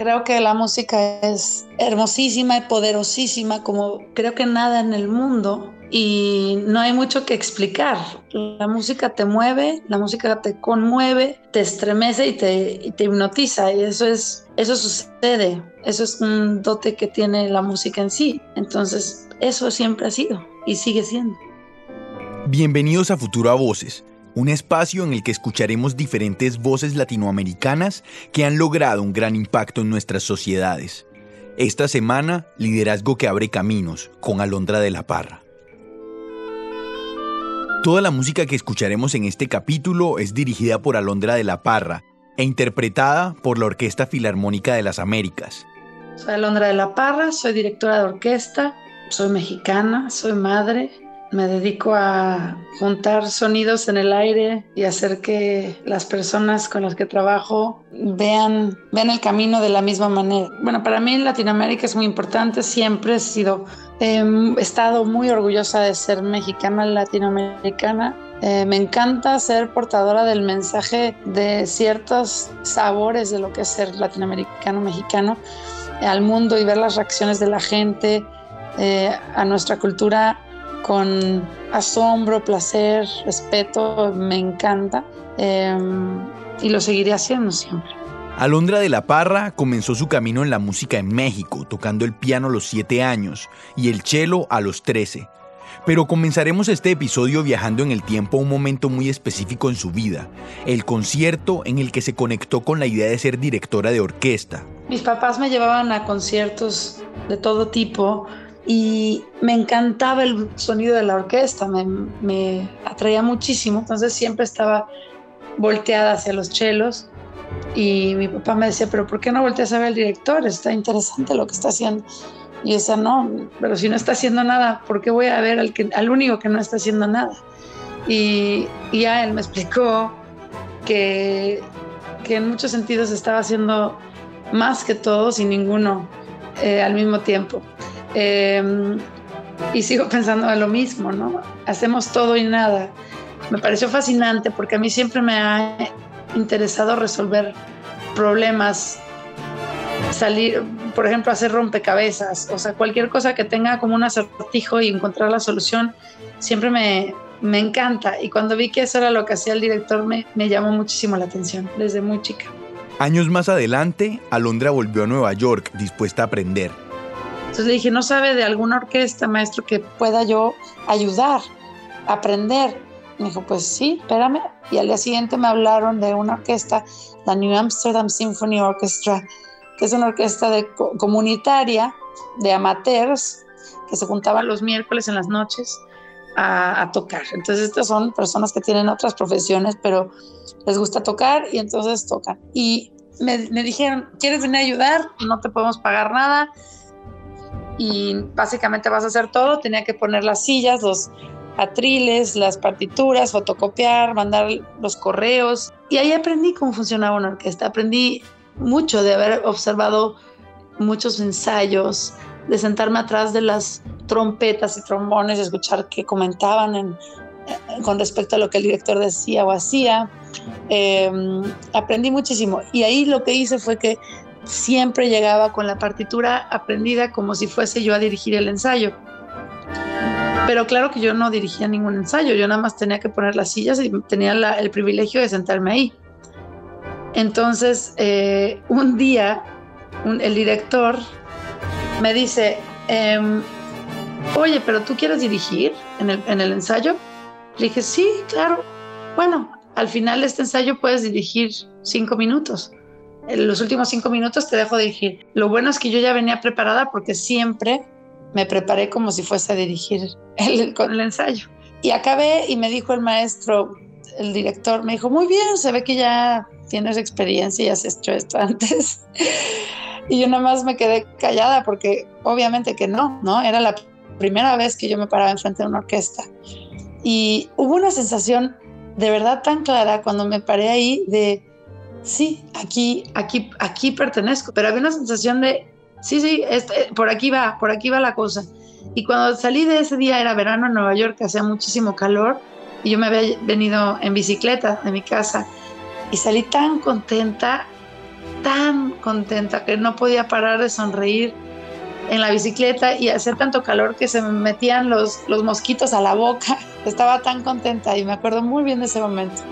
Creo que la música es hermosísima y poderosísima como creo que nada en el mundo y no hay mucho que explicar. La música te mueve, la música te conmueve, te estremece y te, hipnotiza y eso es eso sucede, eso es un dote que tiene la música en sí. Entonces, eso siempre ha sido y sigue siendo. Bienvenidos a Futuro a Voces, un espacio en el que escucharemos diferentes voces latinoamericanas que han logrado un gran impacto en nuestras sociedades. Esta semana, Liderazgo que abre caminos, con Alondra de la Parra. Toda la música que escucharemos en este capítulo es dirigida por Alondra de la Parra e interpretada por la Orquesta Filarmónica de las Américas. Soy Alondra de la Parra, soy directora de orquesta, soy mexicana, soy madre, me dedico a juntar sonidos en el aire y hacer que las personas con las que trabajo vean, vean el camino de la misma manera. Bueno, para mí Latinoamérica es muy importante, siempre he sido, he estado muy orgullosa de ser mexicana latinoamericana. Eh, me encanta ser portadora del mensaje de ciertos sabores de lo que es ser latinoamericano, mexicano al mundo y ver las reacciones de la gente eh, a nuestra cultura con asombro, placer, respeto, me encanta em, y lo seguiré haciendo siempre. Alondra de la Parra comenzó su camino en la música en México, tocando el piano a los 7 años y el cello a los 13. Pero comenzaremos este episodio viajando en el tiempo a un momento muy específico en su vida, el concierto en el que se conectó con la idea de ser directora de orquesta. Mis papás me llevaban a conciertos de todo tipo, y me encantaba el sonido de la orquesta, me, atraía muchísimo, entonces siempre estaba volteada hacia los chelos y mi papá me decía, pero ¿por qué no volteas a ver al director? Está interesante lo que está haciendo. Y esa no, pero si no está haciendo nada, ¿por qué voy a ver al, que, al único que no está haciendo nada? Y, ya él me explicó que, que en muchos sentidos estaba haciendo más que todos y ninguno eh, al mismo tiempo. Em, y sigo pensando en lo mismo, ¿no? Hacemos todo y nada. Me pareció fascinante porque a mí siempre me ha interesado resolver problemas, salir, por ejemplo, hacer rompecabezas, o sea, cualquier cosa que tenga como un acertijo y encontrar la solución, siempre me, me encanta. Y cuando vi que eso era lo que hacía el director, me, me llamó muchísimo la atención desde muy chica. Años más adelante, Alondra volvió a Nueva York dispuesta a aprender entonces le dije, ¿no sabe de alguna orquesta, maestro, que pueda yo ayudar, aprender? Me dijo, pues sí, espérame. Y al día siguiente me hablaron de una orquesta, la New Amsterdam Symphony Orchestra, que es una orquesta de, comunitaria de amateurs que se juntaban los miércoles en las noches a, tocar. Entonces, estas son personas que tienen otras profesiones, pero les gusta tocar y entonces tocan. Y me, me dijeron, ¿quieres venir a ayudar? No te podemos pagar nada y básicamente vas a hacer todo. Tenía que poner las sillas, los atriles, las partituras, fotocopiar, mandar los correos. Y ahí aprendí cómo funcionaba una orquesta. Aprendí mucho de haber observado muchos ensayos, de sentarme atrás de las trompetas y trombones y escuchar qué comentaban en, eh, con respecto a lo que el director decía o hacía. Em, aprendí muchísimo. Y ahí lo que hice fue que siempre llegaba con la partitura aprendida como si fuese yo a dirigir el ensayo. Pero claro que yo no dirigía ningún ensayo, yo nada más tenía que poner las sillas y tenía el privilegio de sentarme ahí. Entonces, eh, un día, el director me dice, em, oye, pero tú quieres dirigir en el, en el ensayo? Le dije, sí, claro. Bueno, al final de este ensayo puedes dirigir cinco minutos los últimos cinco minutos te dejo dirigir. Lo bueno es que yo ya venía preparada porque siempre me preparé como si fuese a dirigir con el ensayo. Y acabé y me dijo el maestro, el director, me dijo, muy bien, se ve que ya tienes experiencia y has hecho esto antes. y yo nada más me quedé callada porque obviamente que no, ¿no? Era la primera vez que yo me paraba enfrente de una orquesta. Y hubo una sensación de verdad tan clara cuando me paré ahí de sí, aquí, aquí, aquí pertenezco, pero había una sensación de, sí, sí, este, por aquí va, por aquí va la cosa. Y cuando salí de ese día, era verano en Nueva York, hacía muchísimo calor, y yo me había venido en bicicleta de mi casa, y salí tan contenta tan contenta que no podía parar de sonreír en la bicicleta y hacía tanto calor que se me metían los, los mosquitos a la boca. Estaba tan contenta y me acuerdo muy bien de ese momento.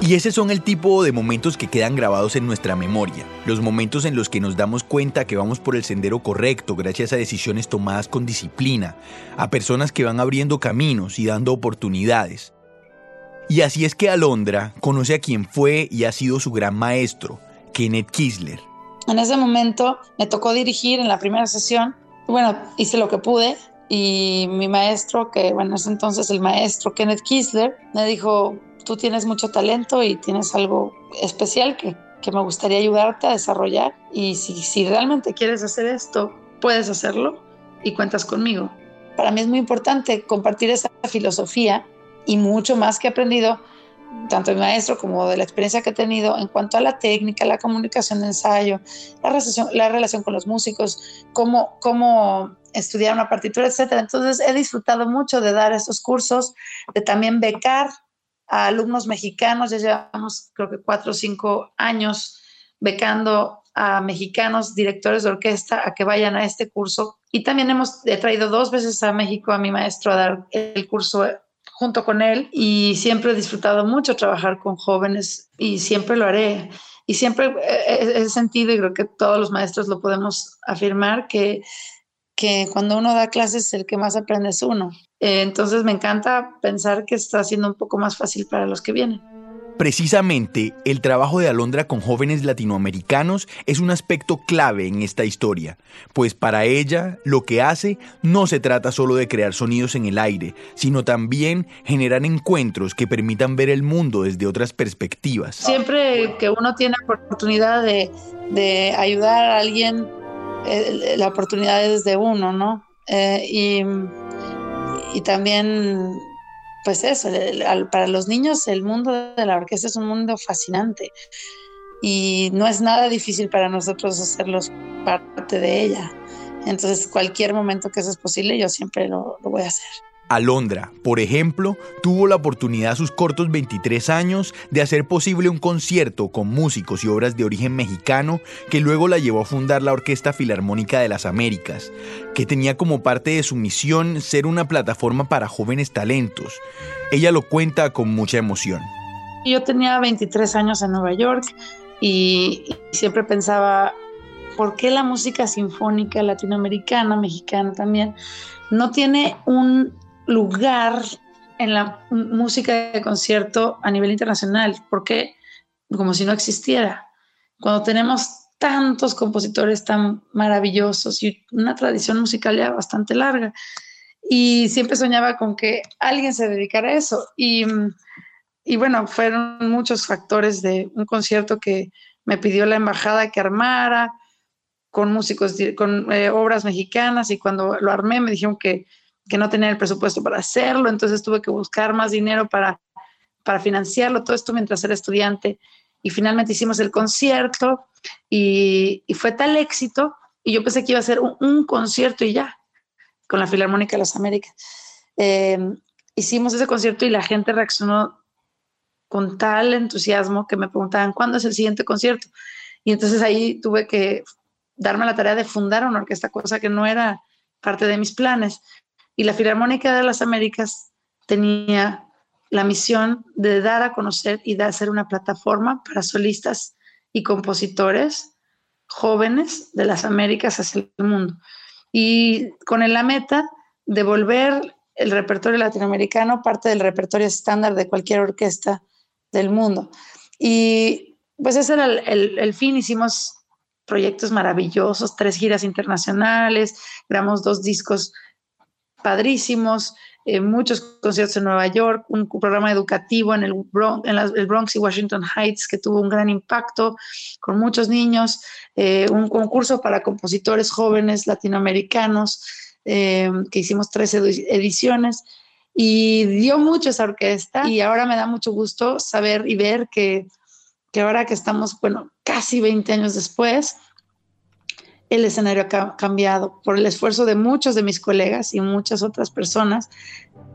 Y ese son el tipo de momentos que quedan grabados en nuestra memoria, los momentos en los que nos damos cuenta que vamos por el sendero correcto gracias a decisiones tomadas con disciplina, a personas que van abriendo caminos y dando oportunidades. Y así es que Alondra conoce a quien fue y ha sido su gran maestro, Kenneth Kisler. En ese momento me tocó dirigir en la primera sesión. Bueno, hice lo que pude y mi maestro, que bueno, en ese entonces el maestro Kenneth Kisler, me dijo, tú tienes mucho talento y tienes algo especial que, que me gustaría ayudarte a desarrollar. Y si, si realmente quieres hacer esto, puedes hacerlo y cuentas conmigo. Para mí es muy importante compartir esa filosofía y mucho más que he aprendido, tanto de maestro como de la experiencia que he tenido en cuanto a la técnica, la comunicación de ensayo, la relación, la relación con los músicos, cómo, cómo estudiar una partitura, etc. Entonces he disfrutado mucho de dar estos cursos, de también becar a alumnos mexicanos, ya llevamos creo que cuatro o cinco años becando a mexicanos directores de orquesta a que vayan a este curso. Y también hemos traído dos veces a México a mi maestro a dar el curso junto con él y siempre he disfrutado mucho trabajar con jóvenes y siempre lo haré. Y siempre he sentido, y creo que todos los maestros lo podemos afirmar, que, que cuando uno da clases el que más aprende es uno. Eh, entonces me encanta pensar que está siendo un poco más fácil para los que vienen. Precisamente, el trabajo de Alondra con jóvenes latinoamericanos es un aspecto clave en esta historia, pues para ella lo que hace no se trata solo de crear sonidos en el aire, sino también generar encuentros que permitan ver el mundo desde otras perspectivas. Siempre que uno tiene la oportunidad de, ayudar a alguien, eh, la oportunidad es de uno, ¿no? Eh, y y también, pues eso, para los niños el mundo de la orquesta es un mundo fascinante y no es nada difícil para nosotros hacerlos parte de ella. Entonces, cualquier momento que eso es posible, yo siempre lo, lo voy a hacer. Alondra, por ejemplo, tuvo la oportunidad a sus cortos 23 años de hacer posible un concierto con músicos y obras de origen mexicano que luego la llevó a fundar la Orquesta Filarmónica de las Américas, que tenía como parte de su misión ser una plataforma para jóvenes talentos. Ella lo cuenta con mucha emoción. Yo tenía 23 años en Nueva York y siempre pensaba, ¿por qué la música sinfónica latinoamericana, mexicana también, no tiene un lugar en la música de concierto a nivel internacional, porque como si no existiera. Cuando tenemos tantos compositores tan maravillosos y una tradición musical ya bastante larga. Y siempre soñaba con que alguien se dedicara a eso. Y, y bueno, fueron muchos factores de un concierto que me pidió la embajada que armara con músicos, con eh, obras mexicanas y cuando lo armé me dijeron que que no tenía el presupuesto para hacerlo, entonces tuve que buscar más dinero para, para financiarlo, todo esto mientras era estudiante. Y finalmente hicimos el concierto y, fue tal éxito, y yo pensé que iba a ser un, concierto y ya, con la Filarmónica de las Américas. Em, hicimos ese concierto y la gente reaccionó con tal entusiasmo que me preguntaban, ¿cuándo es el siguiente concierto? Y entonces ahí tuve que darme la tarea de fundar una orquesta, cosa que no era parte de mis planes. Y la Filarmónica de las Américas tenía la misión de dar a conocer y de hacer una plataforma para solistas y compositores jóvenes de las Américas hacia el mundo. Y con la meta de volver el repertorio latinoamericano parte del repertorio estándar de cualquier orquesta del mundo. Y pues ese era el, el fin. Hicimos proyectos maravillosos, tres giras internacionales, grabamos dos discos padrísimos, eh, muchos conciertos en Nueva York, un programa educativo en, el Bronx, en el Bronx y Washington Heights que tuvo un gran impacto con muchos niños, eh, un concurso para compositores jóvenes latinoamericanos eh, que hicimos tres ediciones y dio mucho esa orquesta y ahora me da mucho gusto saber y ver que, que ahora que estamos, bueno, casi 20 años después, el escenario ha cambiado por el esfuerzo de muchos de mis colegas y muchas otras personas,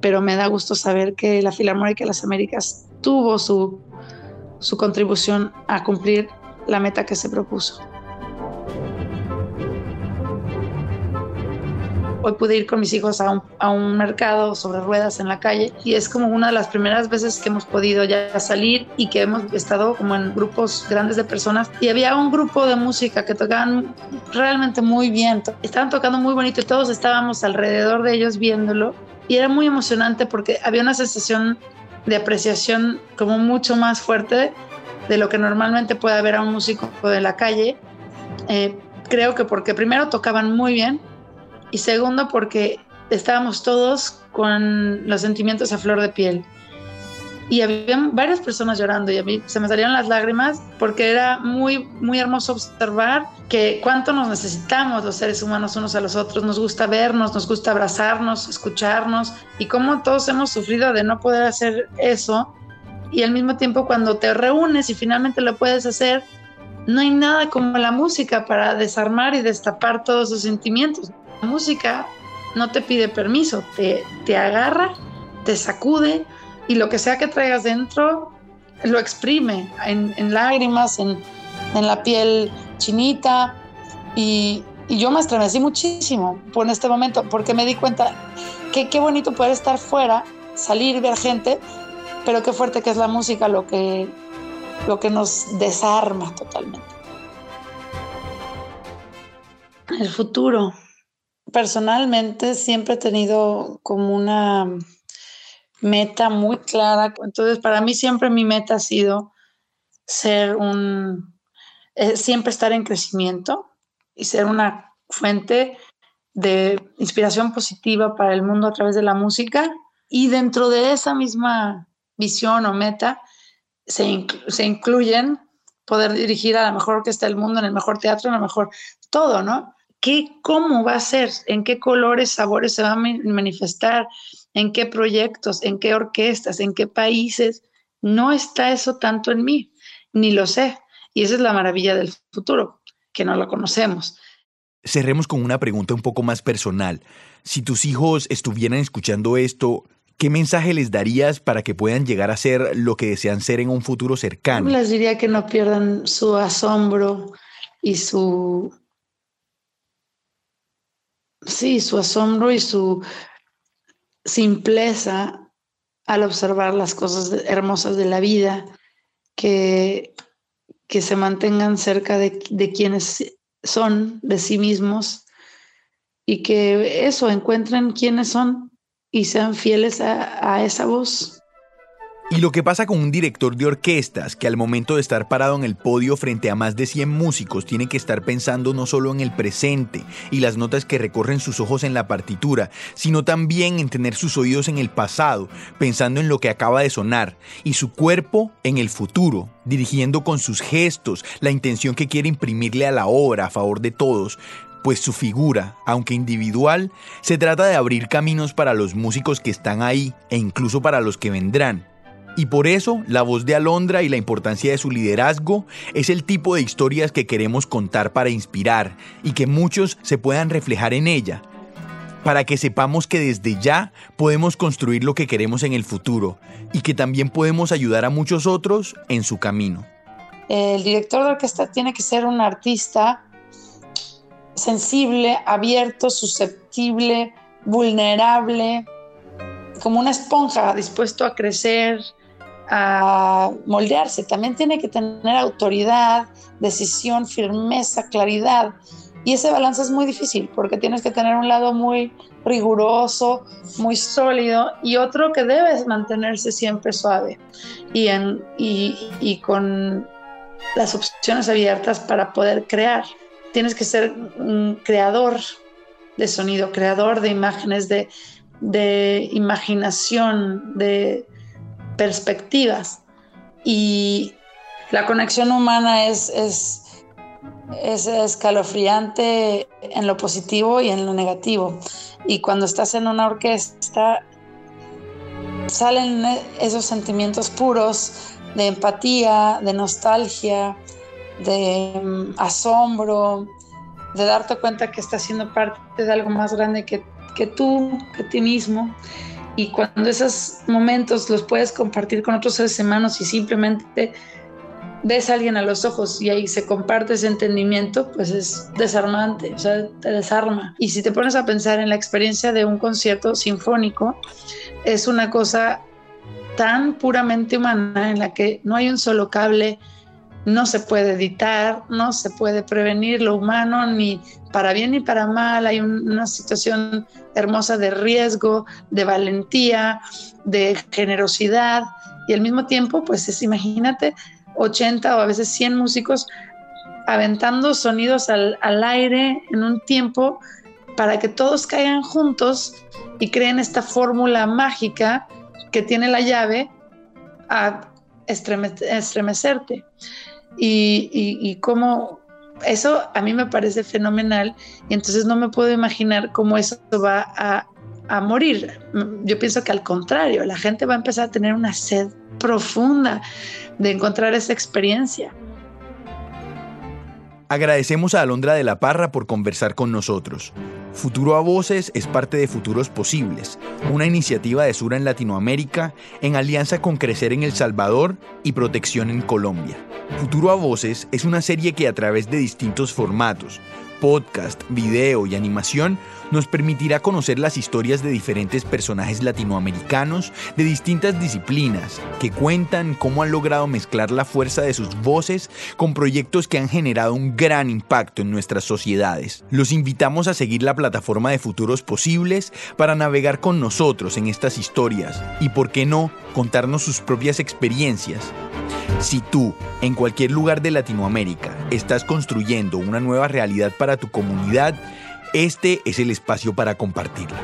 pero me da gusto saber que la Filarmónica de las Américas tuvo su, su contribución a cumplir la meta que se propuso. Hoy pude ir con mis hijos a un, a un, mercado sobre ruedas en la calle y es como una de las primeras veces que hemos podido ya salir y que hemos estado como en grupos grandes de personas. Y había un grupo de música que tocaban realmente muy bien, estaban tocando muy bonito y todos estábamos alrededor de ellos viéndolo. Y era muy emocionante porque había una sensación de apreciación como mucho más fuerte de lo que normalmente puede haber a un músico de la calle. Eh, creo que porque primero tocaban muy bien y segundo porque estábamos todos con los sentimientos a flor de piel. Y había varias personas llorando y a mí se me salieron las lágrimas porque era muy, muy hermoso observar que cuánto nos necesitamos los seres humanos unos a los otros. Nos gusta vernos, nos gusta abrazarnos, escucharnos y cómo todos hemos sufrido de no poder hacer eso. Y al mismo tiempo cuando te reúnes y finalmente lo puedes hacer, no hay nada como la música para desarmar y destapar todos esos sentimientos. La música no te pide permiso, te, te agarra, te sacude y lo que sea que traigas dentro lo exprime en, en lágrimas, en, en, la piel chinita y, y, yo me estremecí muchísimo por este momento porque me di cuenta que qué bonito poder estar fuera, salir, ver gente, pero qué fuerte que es la música lo que, lo que nos desarma totalmente. El futuro personalmente siempre he tenido como una meta muy clara. Entonces, para mí siempre mi meta ha sido ser un, eh, siempre estar en crecimiento y ser una fuente de inspiración positiva para el mundo a través de la música. Y dentro de esa misma visión o meta se, se incluyen poder dirigir a la mejor orquesta del mundo, en el mejor teatro, en el mejor todo, ¿no? ¿Qué, ¿Cómo va a ser? ¿En qué colores, sabores se va a manifestar? ¿En qué proyectos? ¿En qué orquestas? ¿En qué países? No está eso tanto en mí, ni lo sé. Y esa es la maravilla del futuro, que no lo conocemos. Cerremos con una pregunta un poco más personal. Si tus hijos estuvieran escuchando esto, ¿qué mensaje les darías para que puedan llegar a ser lo que desean ser en un futuro cercano? Les diría que no pierdan su asombro y su sí, su asombro y su simpleza al observar las cosas hermosas de la vida, que, que se mantengan cerca de, de quienes son, de sí mismos, y que eso, encuentren quiénes son y sean fieles a, a esa voz. Y lo que pasa con un director de orquestas que al momento de estar parado en el podio frente a más de 100 músicos tiene que estar pensando no solo en el presente y las notas que recorren sus ojos en la partitura, sino también en tener sus oídos en el pasado, pensando en lo que acaba de sonar, y su cuerpo en el futuro, dirigiendo con sus gestos la intención que quiere imprimirle a la obra a favor de todos, pues su figura, aunque individual, se trata de abrir caminos para los músicos que están ahí e incluso para los que vendrán. Y por eso, la voz de Alondra y la importancia de su liderazgo es el tipo de historias que queremos contar para inspirar y que muchos se puedan reflejar en ella, para que sepamos que desde ya podemos construir lo que queremos en el futuro y que también podemos ayudar a muchos otros en su camino. El director de orquesta tiene que ser un artista sensible, abierto, susceptible, vulnerable, como una esponja dispuesto a crecer, a moldearse, también tiene que tener autoridad, decisión, firmeza, claridad. Y ese balance es muy difícil porque tienes que tener un lado muy riguroso, muy sólido y otro que debes mantenerse siempre suave y, en, y, con las opciones abiertas para poder crear. Tienes que ser un creador de sonido, creador de imágenes, de, de imaginación, de, perspectivas. Y la conexión humana es, es, es escalofriante en lo positivo y en lo negativo. Y cuando estás en una orquesta, salen esos sentimientos puros de empatía, de nostalgia, de mm, asombro, de darte cuenta que estás siendo parte de algo más grande que, que tú, que ti mismo. Y cuando esos momentos los puedes compartir con otros seres humanos y simplemente ves a alguien a los ojos y ahí se comparte ese entendimiento, pues es desarmante, o sea, te desarma. Y si te pones a pensar en la experiencia de un concierto sinfónico, es una cosa tan puramente humana en la que no hay un solo cable, no se puede editar, no se puede prevenir lo humano ni para bien ni para mal, hay una situación hermosa de riesgo, de valentía, de generosidad y al mismo tiempo, pues es, imagínate, 80 o a veces 100 músicos aventando sonidos al, aire en un tiempo para que todos caigan juntos y creen esta fórmula mágica que tiene la llave a estremecerte. Y, cómo eso a mí me parece fenomenal y entonces no me puedo imaginar cómo eso va a, a morir. Yo pienso que al contrario, la gente va a empezar a tener una sed profunda de encontrar esa experiencia. Agradecemos a Alondra de la Parra por conversar con nosotros. Futuro a Voces es parte de Futuros Posibles, una iniciativa de Sura en Latinoamérica en alianza con Crecer en El Salvador y Protección en Colombia. Futuro a Voces es una serie que a través de distintos formatos, podcast, video y animación nos permitirá conocer las historias de diferentes personajes latinoamericanos de distintas disciplinas que cuentan cómo han logrado mezclar la fuerza de sus voces con proyectos que han generado un gran impacto en nuestras sociedades. Los invitamos a seguir la plataforma de Futuros Posibles para navegar con nosotros en estas historias y, por qué no, contarnos sus propias experiencias. Si tú, en cualquier lugar de Latinoamérica, estás construyendo una nueva realidad para tu comunidad, este es el espacio para compartirla.